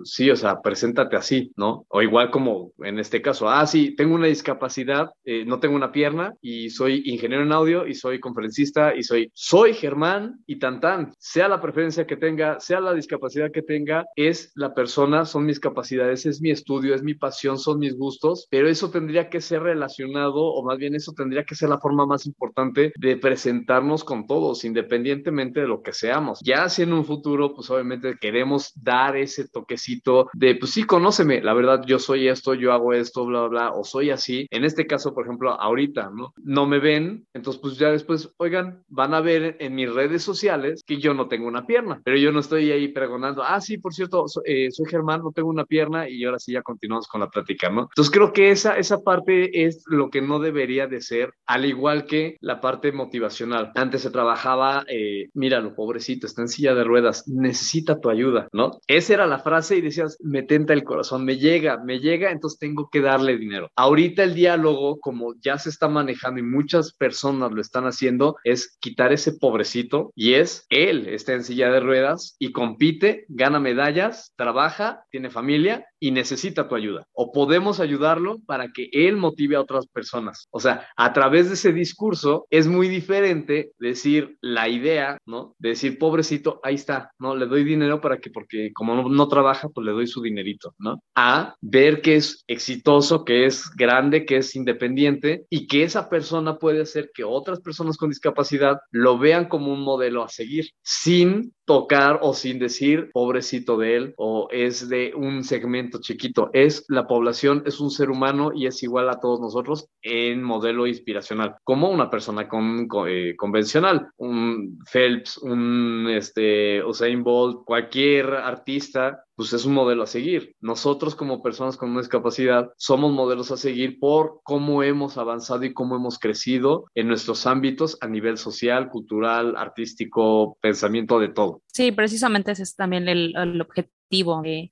sí, o sea, preséntate así, ¿no? O igual como en este caso, ah, sí, tengo una discapacidad, eh, no tengo una pierna y soy ingeniero en audio y soy conferencista y soy, soy Germán y tan tan, sea la preferencia que tenga, sea la discapacidad que tenga, es la persona, son mis capacidades, es mi estudio, es mi pasión, son mis gustos, pero eso tendría que ser relacionado o más bien eso tendría que ser la forma más importante de presentarnos con todos, independientemente de lo que seamos. Ya si en un futuro, pues obviamente queremos dar ese toquecito de, pues sí, conóceme, la verdad, yo soy esto, yo hago esto, bla, bla, bla, o soy así. En este caso, por ejemplo, ahorita, ¿no? No me ven, entonces pues ya después, oigan, van a ver en mis redes sociales que yo no tengo una pierna, pero yo no estoy ahí pregonando, ah, sí, por cierto, eh, soy Germán, no tengo una pierna y ahora sí ya continuamos con la plática, ¿no? Entonces creo que esa, esa parte es lo que no debería de ser, al igual que la parte motivacional. Antes se trabajaba, eh, míralo, pobrecito, está en silla de ruedas, necesita tu ayuda, ¿no? Esa era la frase y decías, me tenta el corazón, me llega, me llega, entonces tengo que darle dinero. Ahorita el diálogo, como ya se está manejando y muchas personas lo están haciendo, es quitar ese pobrecito y es él está en silla de ruedas y compite, gana medallas, trabaja, tiene familia y necesita tu ayuda. O podemos ayudarlo para que él motive a otras personas. O sea, a través de ese discurso es muy diferente decir la idea, ¿no? De decir, pobrecito, ahí está, ¿no? Le doy dinero para que, porque como no, trabaja, pues le doy su dinerito, ¿no? A ver que es exitoso, que es grande, que es independiente y que esa persona puede hacer que otras personas con discapacidad lo vean como un modelo a seguir, sin tocar o sin decir pobrecito de él o es de un segmento chiquito. Es la población, es un ser humano y es igual a todos nosotros en modelo inspiracional, como una persona con, eh, convencional, un Phelps, un este, Usain Bolt, cualquier artista pues es un modelo a seguir. Nosotros como personas con una discapacidad somos modelos a seguir por cómo hemos avanzado y cómo hemos crecido en nuestros ámbitos a nivel social, cultural, artístico, pensamiento de todo. Sí, precisamente ese es también el, el objetivo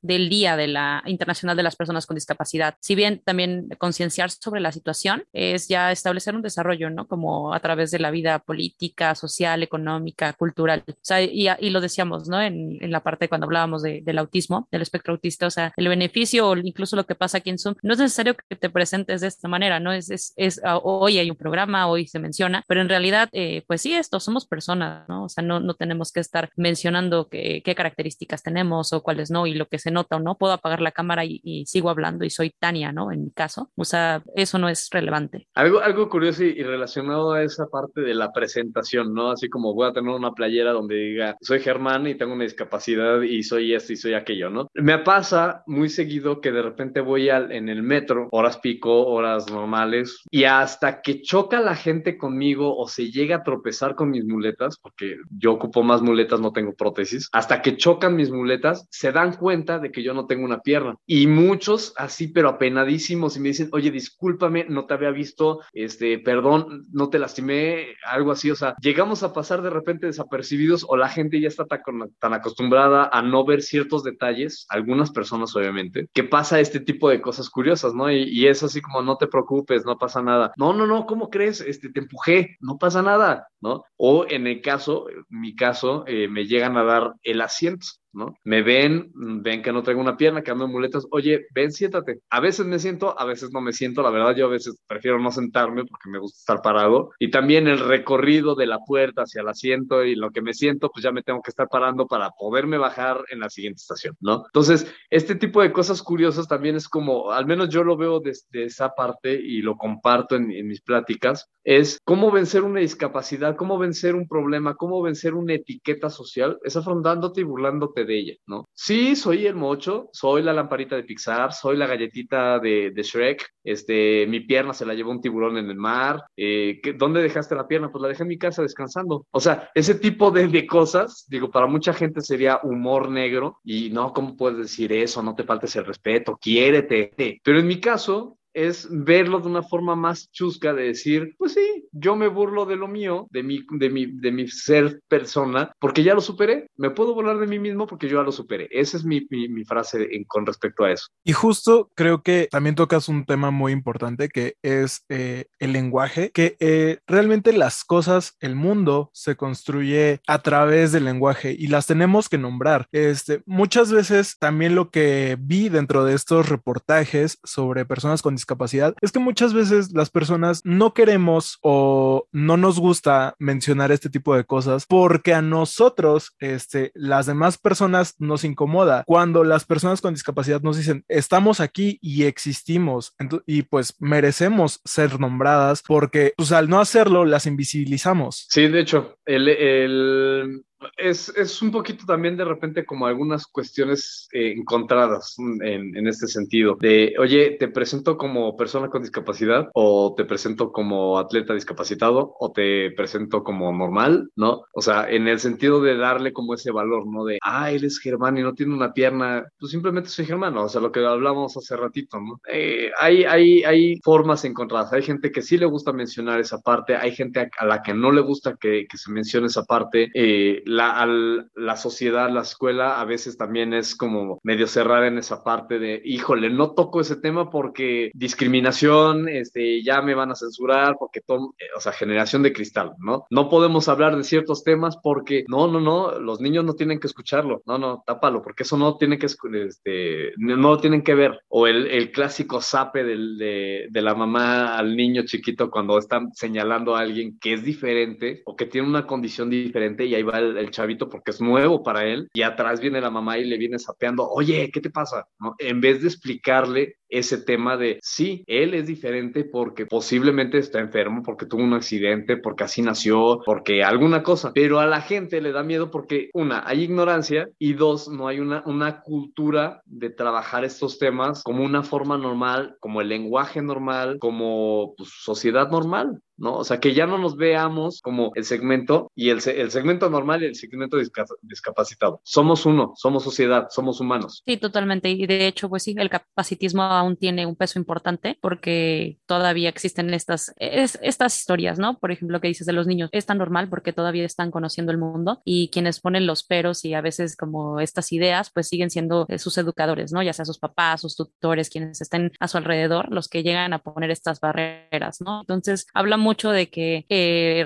del Día de la Internacional de las Personas con Discapacidad. Si bien también concienciar sobre la situación es ya establecer un desarrollo, ¿no? Como a través de la vida política, social, económica, cultural. O sea, y, y lo decíamos, ¿no? En, en, la parte cuando hablábamos de, del autismo, del espectro autista, o sea, el beneficio o incluso lo que pasa aquí en Zoom, no es necesario que te presentes de esta manera, ¿no? Es, es, es ah, hoy hay un programa, hoy se menciona, pero en realidad, eh, pues sí, esto, somos personas, ¿no? O sea, no, no tenemos que estar mencionando qué, qué características tenemos o cuáles ¿no? Y lo que se nota o no, puedo apagar la cámara y, sigo hablando y soy Tania, ¿no? En mi caso. O sea, eso no es relevante. Algo, algo curioso y, relacionado a esa parte de la presentación, ¿no? Así como voy a tener una playera donde diga, soy Germán y tengo una discapacidad y soy esto y soy aquello, ¿no? Me pasa muy seguido que de repente voy al, en el metro, horas pico, horas normales, y hasta que choca la gente conmigo o se llega a tropezar con mis muletas, porque yo ocupo más muletas, no tengo prótesis, hasta que chocan mis muletas, se da dan cuenta de que yo no tengo una pierna. Y muchos así, pero apenadísimos, y me dicen, oye, discúlpame, no te había visto, este, perdón, no te lastimé, algo así. O sea, llegamos a pasar de repente desapercibidos o la gente ya está tan acostumbrada a no ver ciertos detalles, algunas personas obviamente, que pasa este tipo de cosas curiosas, ¿no? Y, y es así como, no te preocupes, no pasa nada. No, no, no, ¿cómo crees? Este, te empujé, no pasa nada, ¿no? O en el caso, mi caso, eh, me llegan a dar el asiento. ¿No? Me ven, ven que no traigo una pierna, que ando en muletas, oye, ven, siéntate. A veces me siento, a veces no me siento, la verdad yo a veces prefiero no sentarme porque me gusta estar parado. Y también el recorrido de la puerta hacia el asiento y lo que me siento, pues ya me tengo que estar parando para poderme bajar en la siguiente estación, ¿no? Entonces, este tipo de cosas curiosas también es como, al menos yo lo veo desde esa parte y lo comparto en, en mis pláticas, es cómo vencer una discapacidad, cómo vencer un problema, cómo vencer una etiqueta social, es afrontándote y burlándote de ella, ¿no? Sí, soy el mocho, soy la lamparita de Pixar, soy la galletita de, de Shrek, este, mi pierna se la llevó un tiburón en el mar, eh, ¿dónde dejaste la pierna? Pues la dejé en mi casa descansando. O sea, ese tipo de, de cosas, digo, para mucha gente sería humor negro y no, ¿cómo puedes decir eso? No te faltes el respeto, quiérete. Pero en mi caso, es verlo de una forma más chusca de decir, pues sí, yo me burlo de lo mío, de mi, de mi, de mi ser persona, porque ya lo superé. Me puedo burlar de mí mismo porque yo ya lo superé. Esa es mi, mi, frase con respecto a eso. Y justo creo que también tocas un tema muy importante que es eh, el lenguaje, que eh, realmente las cosas, el mundo se construye a través del lenguaje y las tenemos que nombrar. Este, muchas veces también lo que vi dentro de estos reportajes sobre personas con discapacidad es que muchas veces las personas no queremos o no nos gusta mencionar este tipo de cosas porque a nosotros, este, las demás personas nos incomoda. Cuando las personas con discapacidad nos dicen, estamos aquí y existimos y pues merecemos ser nombradas porque pues al no hacerlo las invisibilizamos. Sí, de hecho, el, el es, es, un poquito también de repente como algunas cuestiones eh, encontradas en, en, este sentido. De, oye, te presento como persona con discapacidad o te presento como atleta discapacitado o te presento como normal, ¿no? O sea, en el sentido de darle como ese valor, ¿no? De, ah, él es Germán y no tiene una pierna, pues simplemente soy germano, o sea, lo que hablamos hace ratito, ¿no? Eh, hay, hay, hay formas encontradas, hay gente que sí le gusta mencionar esa parte, hay gente a, la que no le gusta que, que se mencione esa parte. Eh, la, la sociedad, la escuela, a veces también es como medio cerrar en esa parte de, híjole, no toco ese tema porque discriminación, este, ya me van a censurar, porque, o sea, generación de cristal, ¿no? No podemos hablar de ciertos temas porque, no, no, no, los niños no tienen que escucharlo, no, no, tápalo, porque eso no tiene que, este, no lo tienen que ver. O el, el clásico sape del, de, de la mamá al niño chiquito cuando están señalando a alguien que es diferente o que tiene una condición diferente y ahí va el, el chavito porque es nuevo para él y atrás viene la mamá y le viene sapeando, oye, ¿qué te pasa? En vez de explicarle ese tema de, sí, él es diferente porque posiblemente está enfermo, porque tuvo un accidente, porque así nació, porque alguna cosa, pero a la gente le da miedo porque, una, hay ignorancia y dos, no hay una, una cultura de trabajar estos temas como una forma normal, como el lenguaje normal, como pues, sociedad normal. ¿No? O sea, que ya no nos veamos como el segmento y el, el segmento normal y el segmento discapacitado. Somos uno, somos sociedad, somos humanos. Sí, totalmente. Y de hecho, pues sí, el capacitismo aún tiene un peso importante porque todavía existen estas, estas historias, ¿no? Por ejemplo, que dices de los niños, es tan normal porque todavía están conociendo el mundo y quienes ponen los peros y a veces como estas ideas, pues siguen siendo eh, sus educadores, ¿no? Ya sea sus papás, sus tutores, quienes estén a su alrededor, los que llegan a poner estas barreras, ¿no? Entonces, habla mucho de que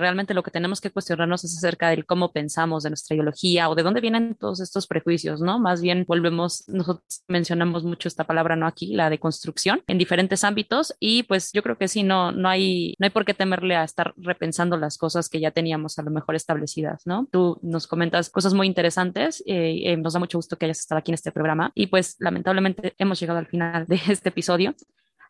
realmente lo que tenemos que cuestionarnos es acerca del cómo pensamos, de nuestra ideología o de dónde vienen todos estos prejuicios, ¿no? Más bien volvemos, nosotros mencionamos mucho esta palabra, no aquí, la de construcción en diferentes ámbitos y pues yo creo que sí, no, no, hay, no hay por qué temerle a estar repensando las cosas que ya teníamos a lo mejor establecidas, ¿no? Tú nos comentas cosas muy interesantes, eh, eh, nos da mucho gusto que hayas estado aquí en este programa y pues lamentablemente hemos llegado al final de este episodio.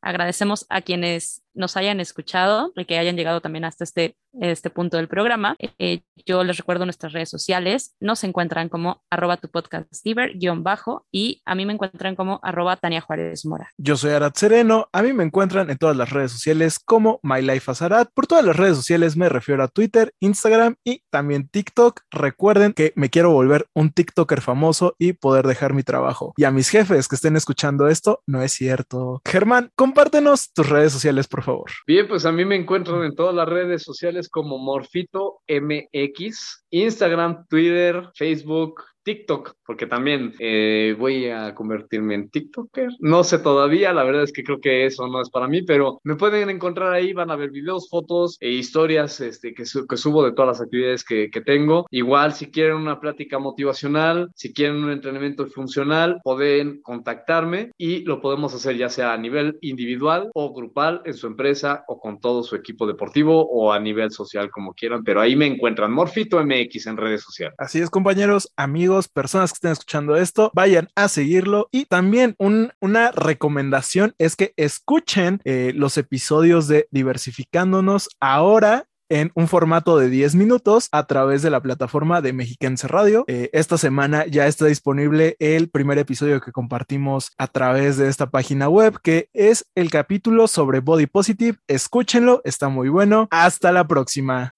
Agradecemos a quienes nos hayan escuchado y que hayan llegado también hasta este, este punto del programa. Eh, yo les recuerdo nuestras redes sociales. Nos encuentran como arroba tu podcast guion bajo y a mí me encuentran como arroba Tania Juárez Mora. Yo soy Arat Sereno. A mí me encuentran en todas las redes sociales como My Life as Arat. Por todas las redes sociales me refiero a Twitter, Instagram y también TikTok. Recuerden que me quiero volver un TikToker famoso y poder dejar mi trabajo. Y a mis jefes que estén escuchando esto, no es cierto. Germán, compártenos tus redes sociales, por favor. Bien, pues a mí me encuentran en todas las redes sociales como Morfito MX, Instagram, Twitter, Facebook, TikTok, porque también eh, voy a convertirme en TikToker. No sé todavía, la verdad es que creo que eso no es para mí, pero me pueden encontrar ahí, van a ver videos, fotos e historias este, que, subo de todas las actividades que, que, tengo. Igual, si quieren una plática motivacional, si quieren un entrenamiento funcional, pueden contactarme y lo podemos hacer ya sea a nivel individual o grupal en su empresa o con todo su equipo deportivo o a nivel social, como quieran, pero ahí me encuentran Morfito MX en redes sociales. Así es, compañeros, amigos personas que estén escuchando esto, vayan a seguirlo. Y también una recomendación es que escuchen eh, los episodios de Diversificándonos ahora en un formato de 10 minutos a través de la plataforma de Mexiquense Radio. Eh, esta semana ya está disponible el primer episodio que compartimos a través de esta página web, que es el capítulo sobre Body Positive. Escúchenlo, está muy bueno. Hasta la próxima.